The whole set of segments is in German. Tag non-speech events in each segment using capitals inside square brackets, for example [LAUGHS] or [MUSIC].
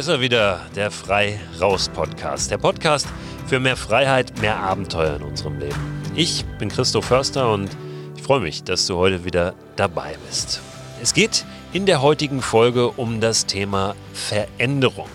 Ist er wieder, der Frei Raus Podcast. Der Podcast für mehr Freiheit, mehr Abenteuer in unserem Leben. Ich bin Christoph Förster und ich freue mich, dass du heute wieder dabei bist. Es geht in der heutigen Folge um das Thema Veränderung.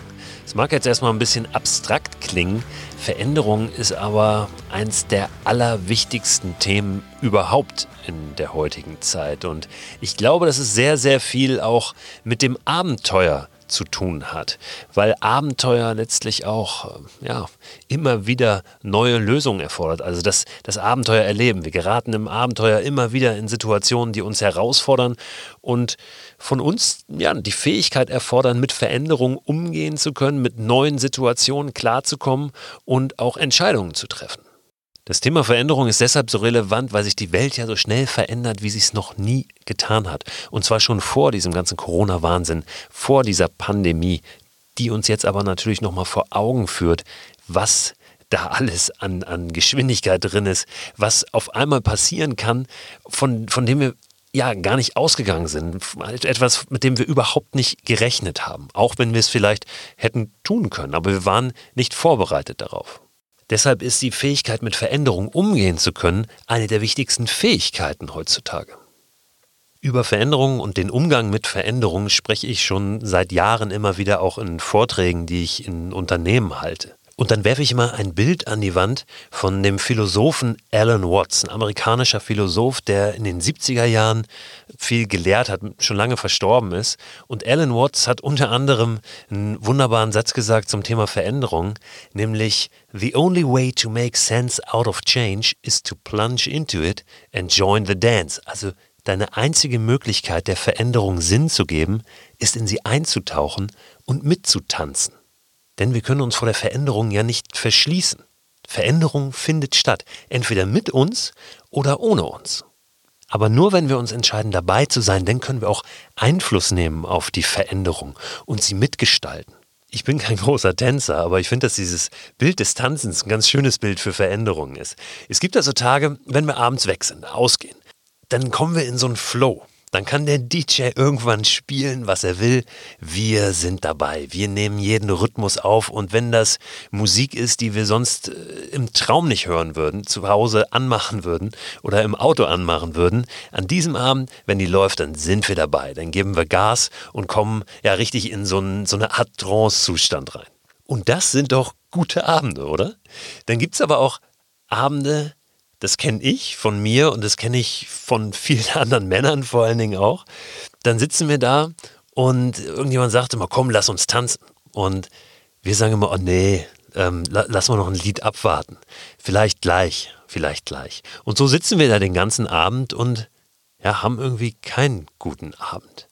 Es mag jetzt erstmal ein bisschen abstrakt klingen, Veränderung ist aber eins der allerwichtigsten Themen überhaupt in der heutigen Zeit. Und ich glaube, dass es sehr, sehr viel auch mit dem Abenteuer zu tun hat, weil Abenteuer letztlich auch ja, immer wieder neue Lösungen erfordert. Also das, das Abenteuer erleben. Wir geraten im Abenteuer immer wieder in Situationen, die uns herausfordern und von uns ja, die Fähigkeit erfordern, mit Veränderungen umgehen zu können, mit neuen Situationen klarzukommen und auch Entscheidungen zu treffen. Das Thema Veränderung ist deshalb so relevant, weil sich die Welt ja so schnell verändert, wie sie es noch nie getan hat. Und zwar schon vor diesem ganzen Corona-Wahnsinn, vor dieser Pandemie, die uns jetzt aber natürlich nochmal vor Augen führt, was da alles an, an Geschwindigkeit drin ist, was auf einmal passieren kann, von, von dem wir ja gar nicht ausgegangen sind. Etwas, mit dem wir überhaupt nicht gerechnet haben. Auch wenn wir es vielleicht hätten tun können, aber wir waren nicht vorbereitet darauf. Deshalb ist die Fähigkeit, mit Veränderungen umgehen zu können, eine der wichtigsten Fähigkeiten heutzutage. Über Veränderungen und den Umgang mit Veränderungen spreche ich schon seit Jahren immer wieder auch in Vorträgen, die ich in Unternehmen halte. Und dann werfe ich mal ein Bild an die Wand von dem Philosophen Alan Watts, ein amerikanischer Philosoph, der in den 70er Jahren viel gelehrt hat, schon lange verstorben ist. Und Alan Watts hat unter anderem einen wunderbaren Satz gesagt zum Thema Veränderung, nämlich The only way to make sense out of change is to plunge into it and join the dance. Also deine einzige Möglichkeit der Veränderung Sinn zu geben, ist in sie einzutauchen und mitzutanzen. Denn wir können uns vor der Veränderung ja nicht verschließen. Veränderung findet statt, entweder mit uns oder ohne uns. Aber nur wenn wir uns entscheiden, dabei zu sein, dann können wir auch Einfluss nehmen auf die Veränderung und sie mitgestalten. Ich bin kein [LAUGHS] großer Tänzer, aber ich finde, dass dieses Bild des Tanzens ein ganz schönes Bild für Veränderungen ist. Es gibt also Tage, wenn wir abends weg sind, ausgehen, dann kommen wir in so einen Flow. Dann kann der DJ irgendwann spielen, was er will. Wir sind dabei. Wir nehmen jeden Rhythmus auf. Und wenn das Musik ist, die wir sonst äh, im Traum nicht hören würden, zu Hause anmachen würden oder im Auto anmachen würden, an diesem Abend, wenn die läuft, dann sind wir dabei. Dann geben wir Gas und kommen ja richtig in so, ein, so eine Art Trance-Zustand rein. Und das sind doch gute Abende, oder? Dann gibt es aber auch Abende, das kenne ich von mir und das kenne ich von [LAUGHS] vielen anderen Männern vor allen Dingen auch. Dann sitzen wir da und irgendjemand sagt immer, komm, lass uns tanzen. Und wir sagen immer, oh nee, ähm, lass mal noch ein Lied abwarten. Vielleicht gleich, vielleicht gleich. Und so sitzen wir da den ganzen Abend und ja, haben irgendwie keinen guten Abend.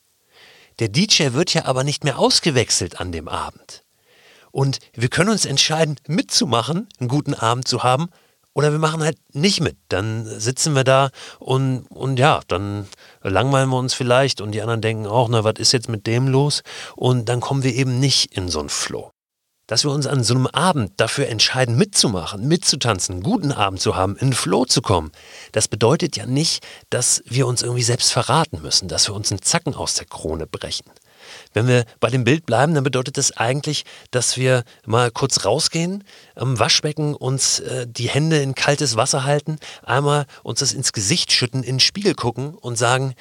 Der DJ wird ja aber nicht mehr ausgewechselt an dem Abend. Und wir können uns entscheiden, mitzumachen, einen guten Abend zu haben oder wir machen halt nicht mit. Dann sitzen wir da und, und ja, dann langweilen wir uns vielleicht und die anderen denken auch, na, was ist jetzt mit dem los? Und dann kommen wir eben nicht in so einen Flow. Dass wir uns an so einem Abend dafür entscheiden, mitzumachen, mitzutanzen, einen guten Abend zu haben, in den Flow zu kommen, das bedeutet ja nicht, dass wir uns irgendwie selbst verraten müssen, dass wir uns einen Zacken aus der Krone brechen. Wenn wir bei dem Bild bleiben, dann bedeutet das eigentlich, dass wir mal kurz rausgehen, am Waschbecken uns äh, die Hände in kaltes Wasser halten, einmal uns das ins Gesicht schütten, in den Spiegel gucken und sagen,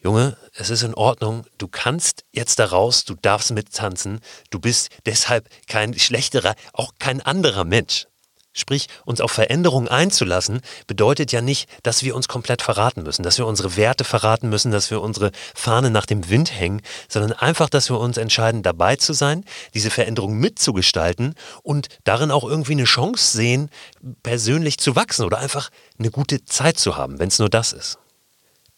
Junge, es ist in Ordnung, du kannst jetzt da raus, du darfst mittanzen, du bist deshalb kein schlechterer, auch kein anderer Mensch. Sprich, uns auf Veränderungen einzulassen, bedeutet ja nicht, dass wir uns komplett verraten müssen, dass wir unsere Werte verraten müssen, dass wir unsere Fahne nach dem Wind hängen, sondern einfach, dass wir uns entscheiden, dabei zu sein, diese Veränderung mitzugestalten und darin auch irgendwie eine Chance sehen, persönlich zu wachsen oder einfach eine gute Zeit zu haben, wenn es nur das ist.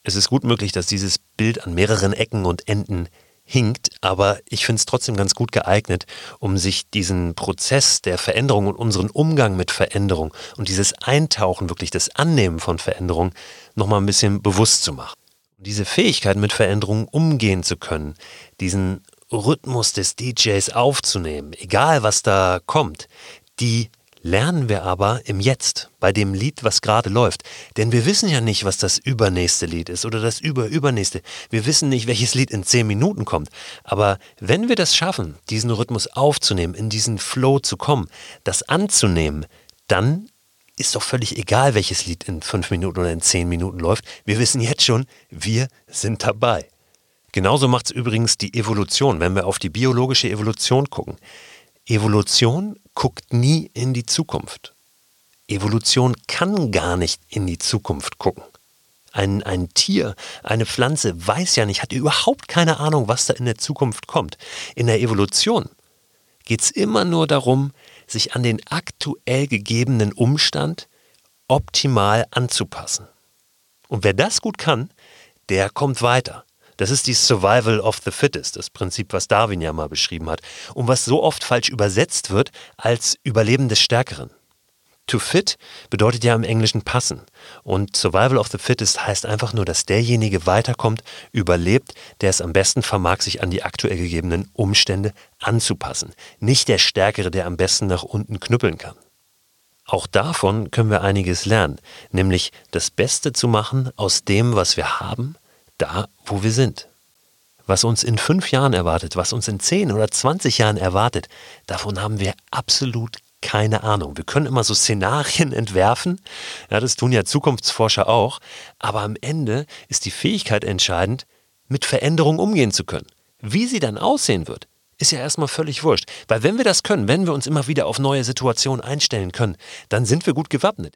Es ist gut möglich, dass dieses Bild an mehreren Ecken und Enden hinkt, aber ich finde es trotzdem ganz gut geeignet, um sich diesen Prozess der Veränderung und unseren Umgang mit Veränderung und dieses Eintauchen, wirklich das Annehmen von Veränderung nochmal ein bisschen bewusst zu machen. Diese Fähigkeit, mit Veränderungen umgehen zu können, diesen Rhythmus des DJs aufzunehmen, egal was da kommt, die lernen wir aber im Jetzt, bei dem Lied, was gerade läuft. Denn wir wissen ja nicht, was das übernächste Lied ist oder das überübernächste. Wir wissen nicht, welches Lied in zehn Minuten kommt. Aber wenn wir das schaffen, diesen Rhythmus aufzunehmen, in diesen Flow zu kommen, das anzunehmen, dann ist doch völlig egal, welches Lied in fünf Minuten oder in zehn Minuten läuft. Wir wissen jetzt schon, wir sind dabei. Genauso macht es übrigens die Evolution, wenn wir auf die biologische Evolution gucken. Evolution guckt nie in die Zukunft. Evolution kann gar nicht in die Zukunft gucken. Ein, ein Tier, eine Pflanze weiß ja nicht, hat überhaupt keine Ahnung, was da in der Zukunft kommt. In der Evolution geht es immer nur darum, sich an den aktuell gegebenen Umstand optimal anzupassen. Und wer das gut kann, der kommt weiter. Das ist die Survival of the Fittest, das Prinzip, was Darwin ja mal beschrieben hat und was so oft falsch übersetzt wird als Überleben des Stärkeren. To fit bedeutet ja im Englischen passen. Und Survival of the Fittest heißt einfach nur, dass derjenige weiterkommt, überlebt, der es am besten vermag, sich an die aktuell gegebenen Umstände anzupassen. Nicht der Stärkere, der am besten nach unten knüppeln kann. Auch davon können wir einiges lernen, nämlich das Beste zu machen aus dem, was wir haben, da, wo wir sind. Was uns in fünf Jahren erwartet, was uns in zehn oder zwanzig Jahren erwartet, davon haben wir absolut keine Ahnung. Wir können immer so Szenarien [LAUGHS] entwerfen, ja, das tun ja Zukunftsforscher auch, aber am Ende ist die Fähigkeit entscheidend, mit Veränderungen umgehen zu können. Wie sie dann aussehen wird, ist ja erstmal völlig wurscht. Weil wenn wir das können, wenn wir uns immer wieder auf neue Situationen einstellen können, dann sind wir gut gewappnet.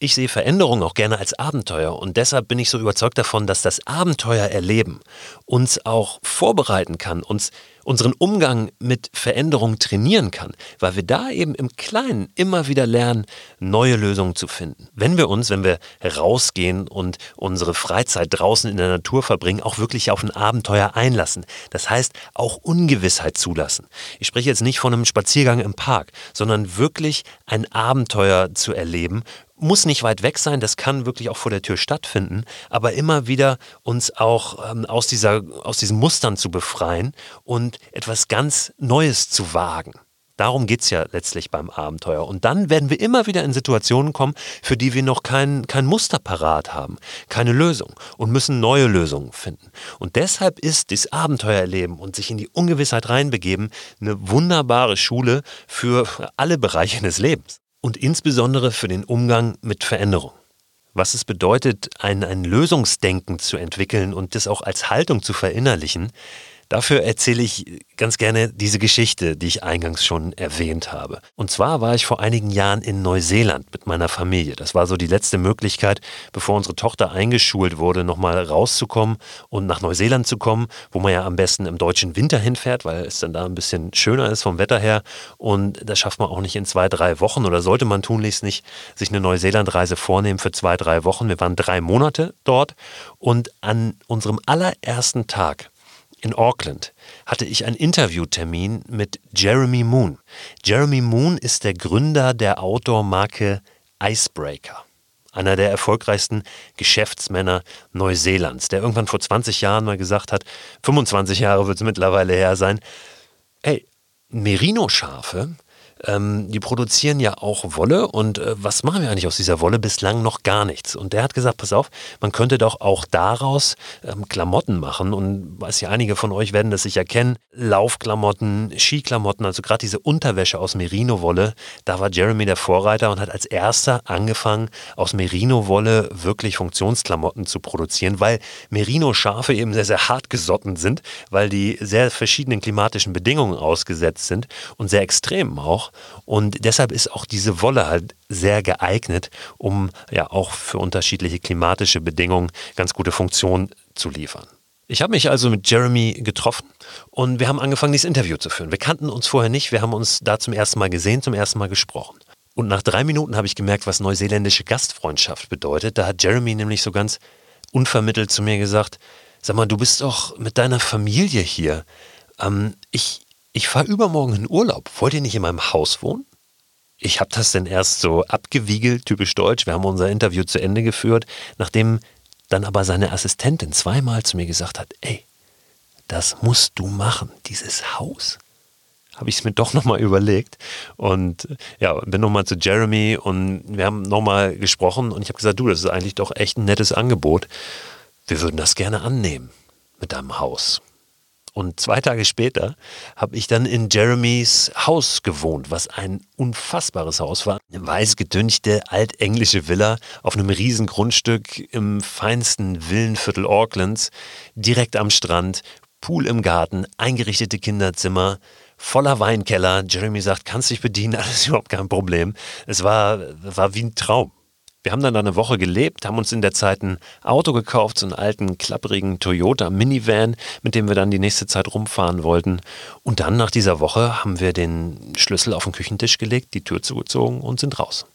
Ich sehe Veränderungen auch gerne als Abenteuer und deshalb bin ich so überzeugt davon, dass das Abenteuererleben uns auch vorbereiten kann, uns unseren Umgang mit Veränderungen trainieren kann, weil wir da eben im Kleinen immer wieder lernen, neue Lösungen zu finden. Wenn wir uns, wenn wir rausgehen und unsere Freizeit draußen in der Natur verbringen, auch wirklich auf ein Abenteuer einlassen. Das heißt, auch Ungewissheit zulassen. Ich spreche jetzt nicht von einem Spaziergang im Park, sondern wirklich ein Abenteuer zu erleben, muss nicht weit weg sein, das kann wirklich auch vor der Tür stattfinden, aber immer wieder uns auch ähm, aus, dieser, aus diesen Mustern zu befreien und etwas ganz Neues zu wagen. Darum geht es ja letztlich beim Abenteuer. Und dann werden wir immer wieder in Situationen kommen, für die wir noch kein, kein Muster parat haben, keine Lösung und müssen neue Lösungen finden. Und deshalb ist das Abenteuerleben und sich in die Ungewissheit reinbegeben eine wunderbare Schule für alle Bereiche des Lebens und insbesondere für den Umgang mit Veränderung. Was es bedeutet, ein, ein Lösungsdenken zu entwickeln und das auch als Haltung zu verinnerlichen, Dafür erzähle ich ganz gerne diese Geschichte, die ich eingangs schon erwähnt habe. Und zwar war ich vor einigen Jahren in Neuseeland mit meiner Familie. Das war so die letzte Möglichkeit, bevor unsere Tochter eingeschult wurde, nochmal rauszukommen und nach Neuseeland zu kommen, wo man ja am besten im deutschen Winter hinfährt, weil es dann da ein bisschen schöner ist vom Wetter her. Und das schafft man auch nicht in zwei, drei Wochen oder sollte man tunlichst nicht sich eine Neuseeland-Reise vornehmen für zwei, drei Wochen. Wir waren drei Monate dort und an unserem allerersten Tag in Auckland hatte ich einen Interviewtermin mit Jeremy Moon. Jeremy Moon ist der Gründer der Outdoor-Marke Icebreaker. Einer der erfolgreichsten Geschäftsmänner Neuseelands, der irgendwann vor 20 Jahren mal gesagt hat, 25 Jahre wird es mittlerweile her sein, ey, Merino-Schafe ähm, die produzieren ja auch Wolle und äh, was machen wir eigentlich aus dieser Wolle? Bislang noch gar nichts. Und der hat gesagt, pass auf, man könnte doch auch daraus ähm, Klamotten machen und weiß ja, einige von euch werden das sicher kennen, Laufklamotten, Skiklamotten, also gerade diese Unterwäsche aus Merino-Wolle, da war Jeremy der Vorreiter und hat als erster angefangen, aus Merino-Wolle wirklich Funktionsklamotten zu produzieren, weil Merino-Schafe eben sehr, sehr hart gesotten sind, weil die sehr verschiedenen klimatischen Bedingungen ausgesetzt sind und sehr extrem auch. Und deshalb ist auch diese Wolle halt sehr geeignet, um ja auch für unterschiedliche klimatische Bedingungen ganz gute Funktionen zu liefern. Ich habe mich also mit Jeremy getroffen und wir haben angefangen, dieses Interview zu führen. Wir kannten uns vorher nicht, wir haben uns da zum ersten Mal gesehen, zum ersten Mal gesprochen. Und nach drei Minuten habe ich gemerkt, was neuseeländische Gastfreundschaft bedeutet. Da hat Jeremy nämlich so ganz unvermittelt zu mir gesagt, sag mal, du bist doch mit deiner Familie hier. Ähm, ich, ich fahre übermorgen in Urlaub. Wollt ihr nicht in meinem Haus wohnen? Ich habe das denn erst so abgewiegelt, typisch deutsch. Wir haben unser Interview zu Ende geführt, nachdem dann aber seine Assistentin zweimal zu mir gesagt hat, ey, das musst du machen, dieses Haus. habe ich es mir doch nochmal überlegt und ja, bin nochmal zu Jeremy und wir haben nochmal gesprochen und ich habe gesagt, du, das ist eigentlich doch echt ein nettes Angebot. Wir würden das gerne annehmen mit deinem Haus. Und zwei Tage später habe ich dann in Jeremys Haus gewohnt, was ein unfassbares Haus war. Eine weiß gedünchte altenglische Villa auf einem riesen Grundstück im feinsten Villenviertel Aucklands, direkt am Strand, Pool im Garten, eingerichtete Kinderzimmer, voller Weinkeller. Jeremy sagt, kannst dich bedienen, [LAUGHS] alles überhaupt kein Problem. Es war, war wie ein Traum. Wir haben dann da eine Woche gelebt, haben uns in der Zeit ein Auto gekauft, so einen alten, klapprigen Toyota Minivan, mit dem wir dann die nächste Zeit rumfahren wollten. Und dann nach dieser Woche haben wir den Schlüssel auf den Küchentisch gelegt, die Tür zugezogen und sind raus.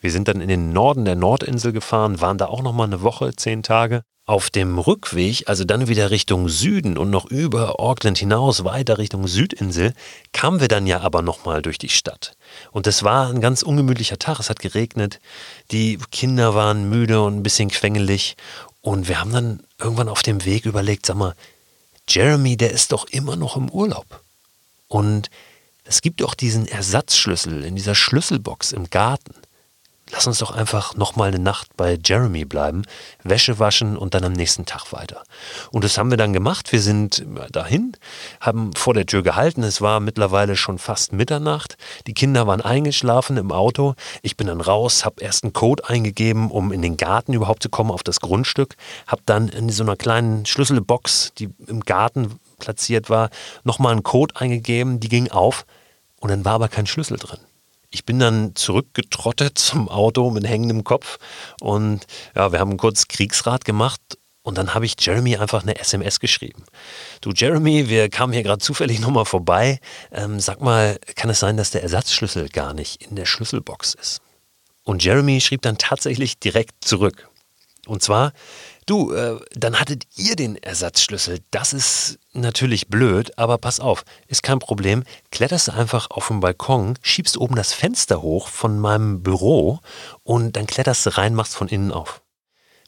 Wir sind dann in den Norden der Nordinsel gefahren, waren da auch nochmal eine Woche, zehn Tage. Auf dem Rückweg, also dann wieder Richtung Süden und noch über Auckland hinaus, weiter Richtung Südinsel, kamen wir dann ja aber nochmal durch die Stadt. Und es war ein ganz ungemütlicher Tag, es hat geregnet, die Kinder waren müde und ein bisschen quengelig. Und wir haben dann irgendwann auf dem Weg überlegt, sag mal, Jeremy, der ist doch immer noch im Urlaub. Und es gibt doch diesen Ersatzschlüssel in dieser Schlüsselbox im Garten lass uns doch einfach nochmal eine Nacht bei Jeremy bleiben, Wäsche waschen und dann am nächsten Tag weiter. Und das haben wir dann gemacht. Wir sind dahin, haben vor der Tür gehalten. Es war mittlerweile schon fast Mitternacht. Die Kinder waren eingeschlafen im Auto. Ich bin dann raus, habe erst einen Code eingegeben, um in den Garten überhaupt zu kommen, auf das Grundstück. Habe dann in so einer kleinen Schlüsselbox, die im Garten platziert war, nochmal einen Code eingegeben. Die ging auf und dann war aber kein Schlüssel drin ich bin dann zurückgetrottet [LAUGHS] zum Auto mit hängendem Kopf und ja, wir haben kurz Kriegsrat gemacht und dann habe ich Jeremy einfach eine SMS geschrieben. Du Jeremy, wir kamen hier gerade zufällig nochmal vorbei. Ähm, sag mal, kann es sein, dass der Ersatzschlüssel gar nicht in der Schlüsselbox ist? Und Jeremy schrieb dann tatsächlich direkt zurück. Und zwar, Du, äh, dann hattet ihr den Ersatzschlüssel. Das ist natürlich blöd, aber pass auf, ist kein Problem. Kletterst du einfach auf den Balkon, schiebst oben das Fenster hoch von meinem Büro und dann kletterst du rein, machst von innen auf.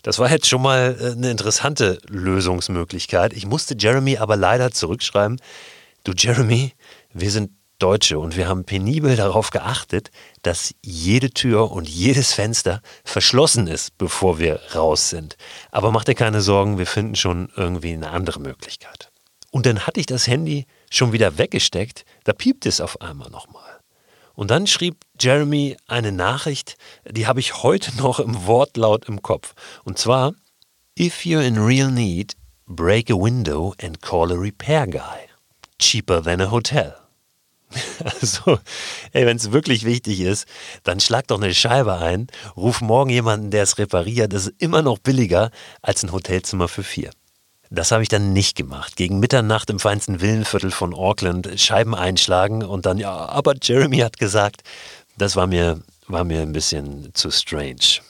Das war jetzt schon mal äh, eine interessante Lösungsmöglichkeit. Ich musste Jeremy aber leider zurückschreiben. Du Jeremy, wir sind Deutsche und wir haben penibel darauf geachtet, dass jede Tür und jedes Fenster verschlossen ist, bevor wir raus sind. Aber mach dir keine Sorgen, wir finden schon irgendwie eine andere Möglichkeit. Und dann hatte ich das Handy schon wieder weggesteckt, da piept es auf einmal nochmal. Und dann schrieb Jeremy eine Nachricht, die habe ich heute [LAUGHS] noch im Wortlaut im Kopf. Und zwar, If you're in real need, break a window and call a repair guy. Cheaper than a hotel. [LAUGHS] Also, ey, wenn es wirklich wichtig ist, dann schlag doch eine Scheibe ein, ruf morgen jemanden, der es repariert. Das ist immer noch billiger als ein Hotelzimmer für vier. Das habe ich dann nicht gemacht. Gegen Mitternacht im feinsten Villenviertel von Auckland Scheiben einschlagen und dann, ja, aber Jeremy hat gesagt, das war mir, war mir ein bisschen zu strange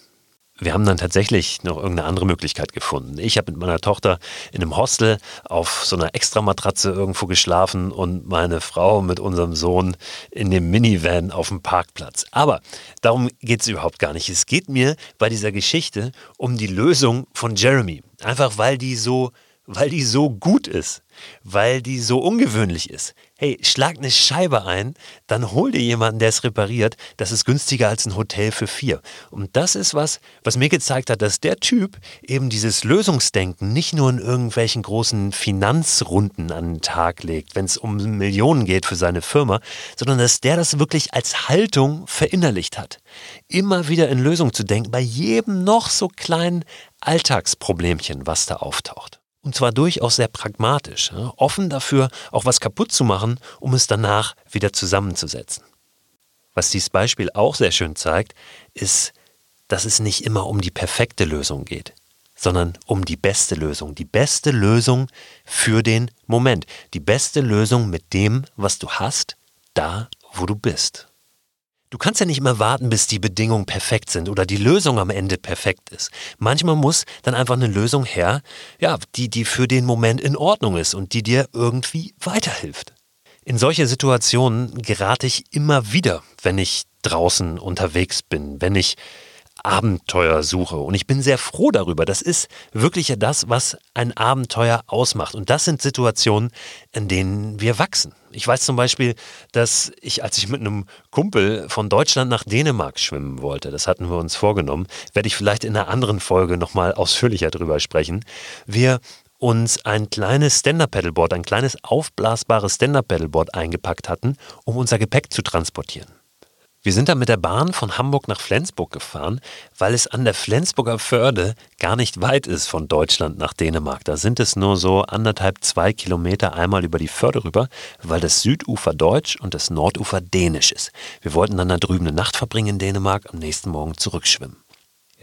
wir haben dann tatsächlich noch irgendeine andere Möglichkeit gefunden. Ich habe mit meiner Tochter in einem Hostel auf so einer Extramatratze irgendwo geschlafen und meine Frau mit unserem Sohn in dem Minivan auf dem Parkplatz. Aber darum geht es überhaupt gar nicht. Es geht mir bei dieser Geschichte um die Lösung von Jeremy. Einfach weil die so, weil die so gut ist weil die so ungewöhnlich ist. Hey, schlag eine Scheibe ein, dann hol dir jemanden, der es repariert. Das ist günstiger als ein Hotel für vier. Und das ist was, was mir gezeigt hat, dass der Typ eben dieses Lösungsdenken nicht nur in irgendwelchen großen Finanzrunden an den Tag legt, wenn es um Millionen geht für seine Firma, sondern dass der das wirklich als Haltung verinnerlicht hat. Immer wieder in Lösung zu denken, bei jedem noch so kleinen Alltagsproblemchen, was da auftaucht. Und zwar durchaus sehr pragmatisch, offen dafür, auch was kaputt zu machen, um es danach wieder zusammenzusetzen. Was dieses Beispiel auch sehr schön zeigt, ist, dass es nicht immer um die perfekte Lösung geht, sondern um die beste Lösung. Die beste Lösung für den Moment. Die beste Lösung mit dem, was du hast, da, wo du bist. Du kannst ja nicht immer warten, bis die Bedingungen perfekt sind oder die Lösung am Ende perfekt ist. Manchmal muss dann einfach eine Lösung her, ja, die, die für den Moment in Ordnung ist und die dir irgendwie weiterhilft. In solche Situationen gerate ich immer wieder, wenn ich draußen unterwegs bin, wenn ich Abenteuersuche. Und ich bin sehr froh darüber. Das ist wirklich ja das, was ein Abenteuer ausmacht. Und das sind Situationen, in denen wir wachsen. Ich weiß zum Beispiel, dass ich, als ich mit einem Kumpel von Deutschland nach Dänemark schwimmen wollte, das hatten wir uns vorgenommen, werde ich vielleicht in einer anderen Folge nochmal ausführlicher drüber sprechen. Wir uns ein kleines Stand-Up-Paddleboard, ein kleines aufblasbares Stand-Up-Paddleboard eingepackt hatten, um unser Gepäck zu transportieren. Wir sind dann mit der Bahn von Hamburg nach Flensburg gefahren, weil es an der Flensburger Förde gar nicht weit ist von Deutschland nach Dänemark. Da sind es nur so anderthalb, zwei Kilometer einmal über die Förde rüber, weil das Südufer deutsch und das Nordufer dänisch ist. Wir wollten dann da drüben eine Nacht verbringen in Dänemark, am nächsten Morgen zurückschwimmen.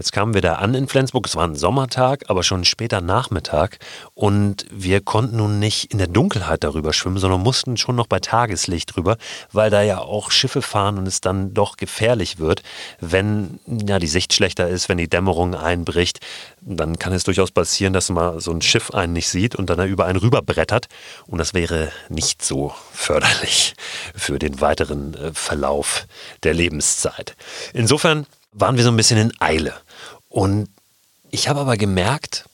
Jetzt kamen wir da an in Flensburg, es war ein Sommertag, aber schon später Nachmittag. Und wir konnten nun nicht in der Dunkelheit darüber schwimmen, sondern mussten schon noch bei Tageslicht drüber, weil da ja auch Schiffe fahren und es dann doch gefährlich wird, wenn ja die Sicht schlechter ist, wenn die Dämmerung einbricht, dann kann es durchaus passieren, dass mal so ein Schiff einen nicht sieht und dann da über einen rüberbrettert. Und das wäre nicht so förderlich für den weiteren äh, Verlauf der Lebenszeit. Insofern waren wir so ein bisschen in Eile. Und ich habe aber gemerkt,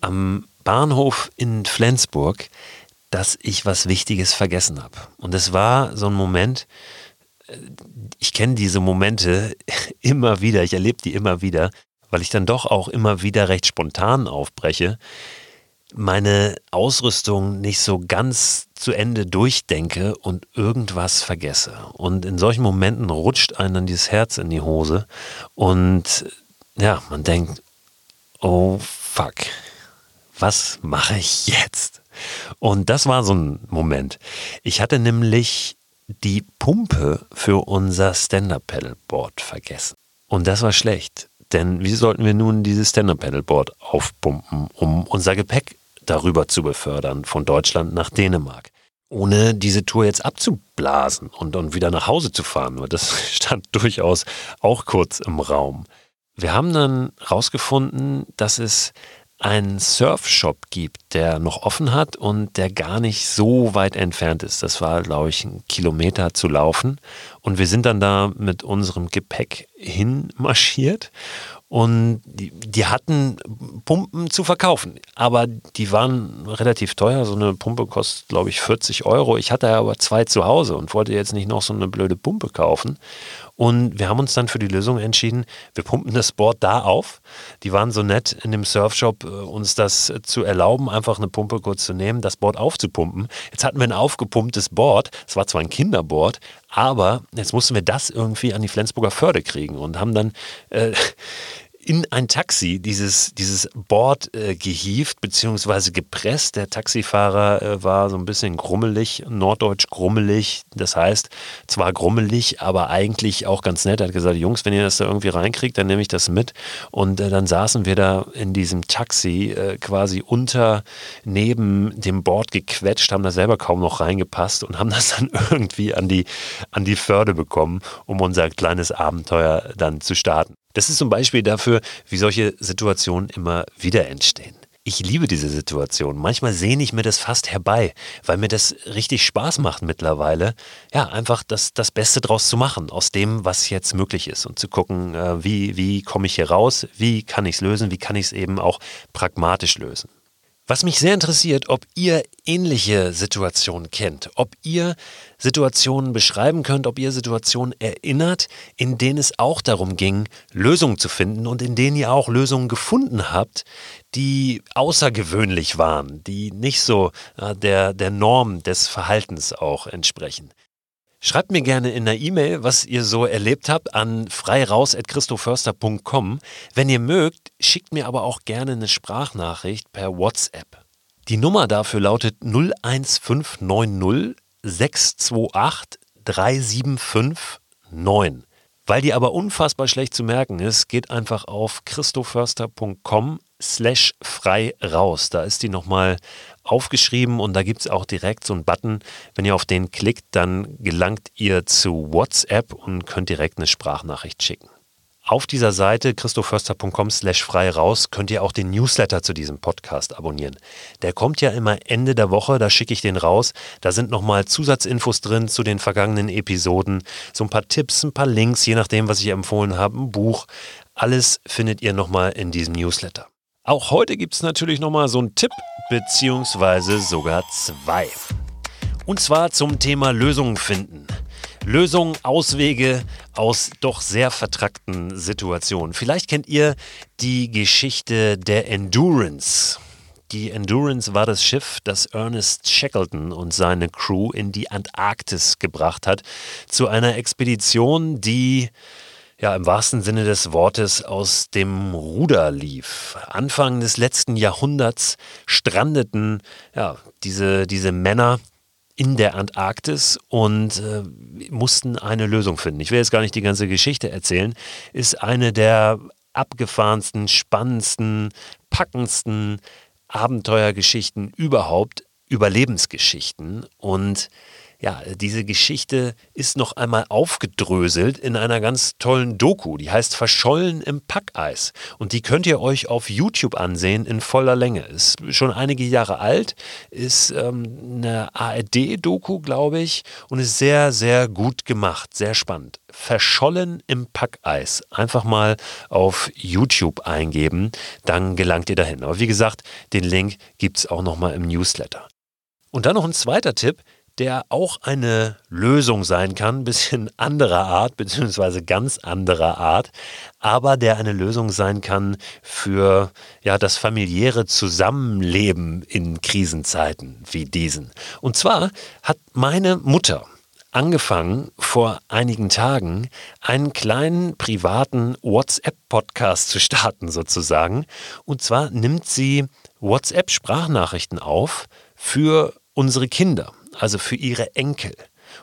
am Bahnhof in Flensburg, dass ich was Wichtiges vergessen habe. Und es war so ein Moment, äh, ich kenne diese Momente [LAUGHS] immer wieder, ich erlebe die immer wieder, weil ich dann doch auch immer wieder recht spontan aufbreche, meine Ausrüstung nicht so ganz zu Ende durchdenke und irgendwas vergesse. Und in solchen Momenten rutscht einem dann dieses Herz in die Hose und ja, man denkt, oh fuck, was mache ich jetzt? Und das war so ein Moment. Ich hatte nämlich die Pumpe für unser Stand-Up-Pedalboard vergessen. Und das war schlecht. Denn wie sollten wir nun dieses Stand-Up-Pedalboard aufpumpen, um unser Gepäck darüber zu befördern, von Deutschland nach Dänemark? Ohne diese Tour jetzt abzublasen und, und wieder nach Hause zu fahren. Das [LAUGHS] stand durchaus auch kurz im Raum. Wir haben dann herausgefunden, dass es einen Surfshop gibt, der noch offen hat und der gar nicht so weit entfernt ist. Das war, glaube ich, ein Kilometer zu laufen. Und wir sind dann da mit unserem Gepäck hinmarschiert und die, die, hatten Pumpen zu verkaufen, aber die waren relativ teuer. So eine Pumpe kostet, glaube ich, 40 Euro. Ich hatte aber zwei zu Hause und wollte jetzt nicht noch so eine blöde Pumpe kaufen. Und wir haben uns dann für die Lösung entschieden, wir pumpen das Board da auf. Die waren so nett in dem Surfshop, äh, uns das zu erlauben, einfach eine Pumpe kurz zu nehmen, das Board aufzupumpen. Jetzt hatten wir ein aufgepumptes Board. Es war zwar ein Kinderboard, aber jetzt mussten wir das irgendwie an die Flensburger Förde kriegen und haben dann äh, in ein Taxi dieses, dieses Board äh, gehievt bzw. gepresst. Der Taxifahrer äh, war so ein bisschen grummelig, norddeutsch grummelig. Das heißt, zwar grummelig, aber eigentlich auch ganz nett. Er hat gesagt, Jungs, wenn ihr das da irgendwie reinkriegt, dann nehme ich das mit. Und äh, dann saßen wir da in diesem Taxi äh, quasi unter, neben dem Board gequetscht, haben da selber kaum noch reingepasst und haben das dann [LAUGHS] irgendwie an die, an die Förde bekommen, um unser kleines Abenteuer dann zu starten. Das ist zum Beispiel dafür, wie solche Situationen immer wieder entstehen. Ich liebe diese Situation. Manchmal sehne ich mir das fast herbei, weil mir das richtig Spaß macht mittlerweile. Ja, einfach das, das Beste draus zu machen, aus dem, was jetzt möglich ist und zu gucken, äh, wie, wie komme ich hier raus, wie kann ich es lösen, wie kann ich es eben auch pragmatisch lösen. Was mich sehr interessiert, ob ihr ähnliche Situationen kennt, ob ihr Situationen beschreiben könnt, ob ihr Situationen erinnert, in denen es auch darum ging, Lösungen zu finden und in denen ihr auch Lösungen gefunden habt, die außergewöhnlich waren, die nicht so äh, der, der Norm des Verhaltens auch entsprechen. Schreibt mir gerne in einer E-Mail, was ihr so erlebt habt, an freiraus.christoförster.com. Wenn ihr mögt, schickt mir aber auch gerne eine Sprachnachricht per WhatsApp. Die Nummer dafür lautet 01590 628 3759. Weil die aber unfassbar schlecht zu merken ist, geht einfach auf christoförster.com slash frei raus. Da ist die nochmal aufgeschrieben und da gibt es auch direkt so einen Button. Wenn ihr auf den klickt, dann gelangt ihr zu WhatsApp und könnt direkt eine Sprachnachricht schicken. Auf dieser Seite christoförster.com slash frei raus könnt ihr auch den Newsletter zu diesem Podcast abonnieren. Der kommt ja immer Ende der Woche, da schicke ich den raus. Da sind nochmal Zusatzinfos drin zu den vergangenen Episoden, so ein paar Tipps, ein paar Links, je nachdem, was ich empfohlen habe, ein Buch, Alles findet ihr nochmal in diesem Newsletter. Auch heute gibt es natürlich nochmal so einen Tipp, beziehungsweise sogar zwei. Und zwar zum Thema Lösungen finden. Lösungen, Auswege aus doch sehr vertrackten Situationen. Vielleicht kennt ihr die Geschichte der Endurance. Die Endurance war das Schiff, das Ernest Shackleton und seine Crew in die Antarktis gebracht hat, zu einer Expedition, die ja im wahrsten Sinne des Wortes aus dem Ruder lief. Anfang des letzten Jahrhunderts strandeten ja, diese, diese Männer in der Antarktis und äh, mussten eine Lösung finden. Ich will jetzt gar nicht die ganze Geschichte erzählen, ist eine der abgefahrensten, spannendsten, packendsten Abenteuergeschichten überhaupt, Überlebensgeschichten und ja, diese Geschichte ist noch einmal aufgedröselt in einer ganz tollen Doku, die heißt Verschollen im Packeis. Und die könnt ihr euch auf YouTube ansehen in voller Länge. Ist schon einige Jahre alt, ist ähm, eine ARD-Doku, glaube ich, und ist sehr, sehr gut gemacht, sehr spannend. Verschollen im Packeis. Einfach mal auf YouTube eingeben, dann gelangt ihr dahin. Aber wie gesagt, den Link gibt es auch nochmal im Newsletter. Und dann noch ein zweiter Tipp, der auch eine Lösung sein kann, ein [LAUGHS] bisschen anderer Art, beziehungsweise ganz anderer Art, aber der eine Lösung sein kann für ja, das familiäre Zusammenleben in Krisenzeiten wie diesen. Und zwar hat meine Mutter angefangen, vor einigen Tagen einen kleinen privaten WhatsApp-Podcast zu starten, sozusagen. Und zwar nimmt sie WhatsApp-Sprachnachrichten auf für unsere Kinder also für ihre Enkel.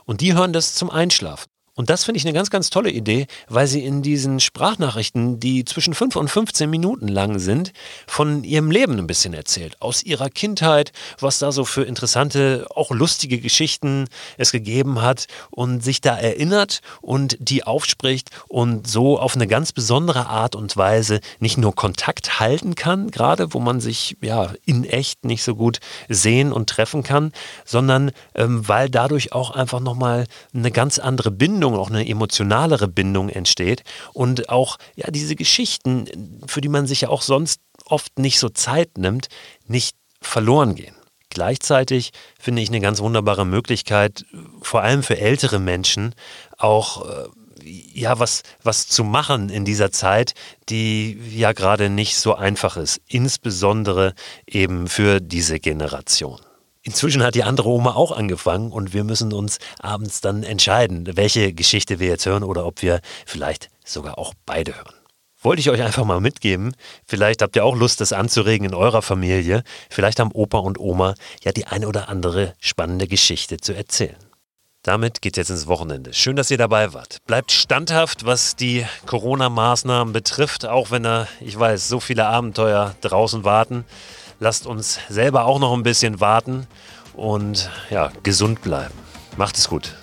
Und die hören das zum Einschlafen. Und das finde ich eine ganz, ganz tolle Idee, weil sie in diesen Sprachnachrichten, die zwischen 5 und 15 Minuten lang sind, von ihrem Leben ein bisschen erzählt. Aus ihrer Kindheit, was da so für interessante, auch lustige Geschichten es gegeben hat und sich da erinnert und die aufspricht und so auf eine ganz besondere Art und Weise nicht nur Kontakt halten kann, gerade wo man sich ja in echt nicht so gut sehen und treffen kann, sondern ähm, weil dadurch auch einfach nochmal eine ganz andere Bindung Bindung, auch eine emotionalere Bindung entsteht und auch ja diese Geschichten, für die man sich ja auch sonst oft nicht so Zeit nimmt, nicht verloren gehen. Gleichzeitig finde ich eine ganz wunderbare Möglichkeit, vor allem für ältere Menschen, auch äh, ja, was, was zu machen in dieser Zeit, die ja gerade nicht so einfach ist, insbesondere eben für diese Generation. Inzwischen hat die andere Oma auch angefangen und wir müssen uns abends dann entscheiden, welche Geschichte wir jetzt hören oder ob wir vielleicht sogar auch beide hören. Wollte ich euch einfach mal mitgeben. Vielleicht habt ihr auch Lust, das anzuregen in eurer Familie. Vielleicht haben Opa und Oma ja die eine oder andere spannende Geschichte zu erzählen. Damit geht's jetzt ins Wochenende. Schön, dass ihr dabei wart. Bleibt standhaft, was die Corona-Maßnahmen betrifft, auch wenn da, ich weiß, so viele Abenteuer draußen warten. Lasst uns selber auch noch ein bisschen warten und ja, gesund bleiben. Macht es gut.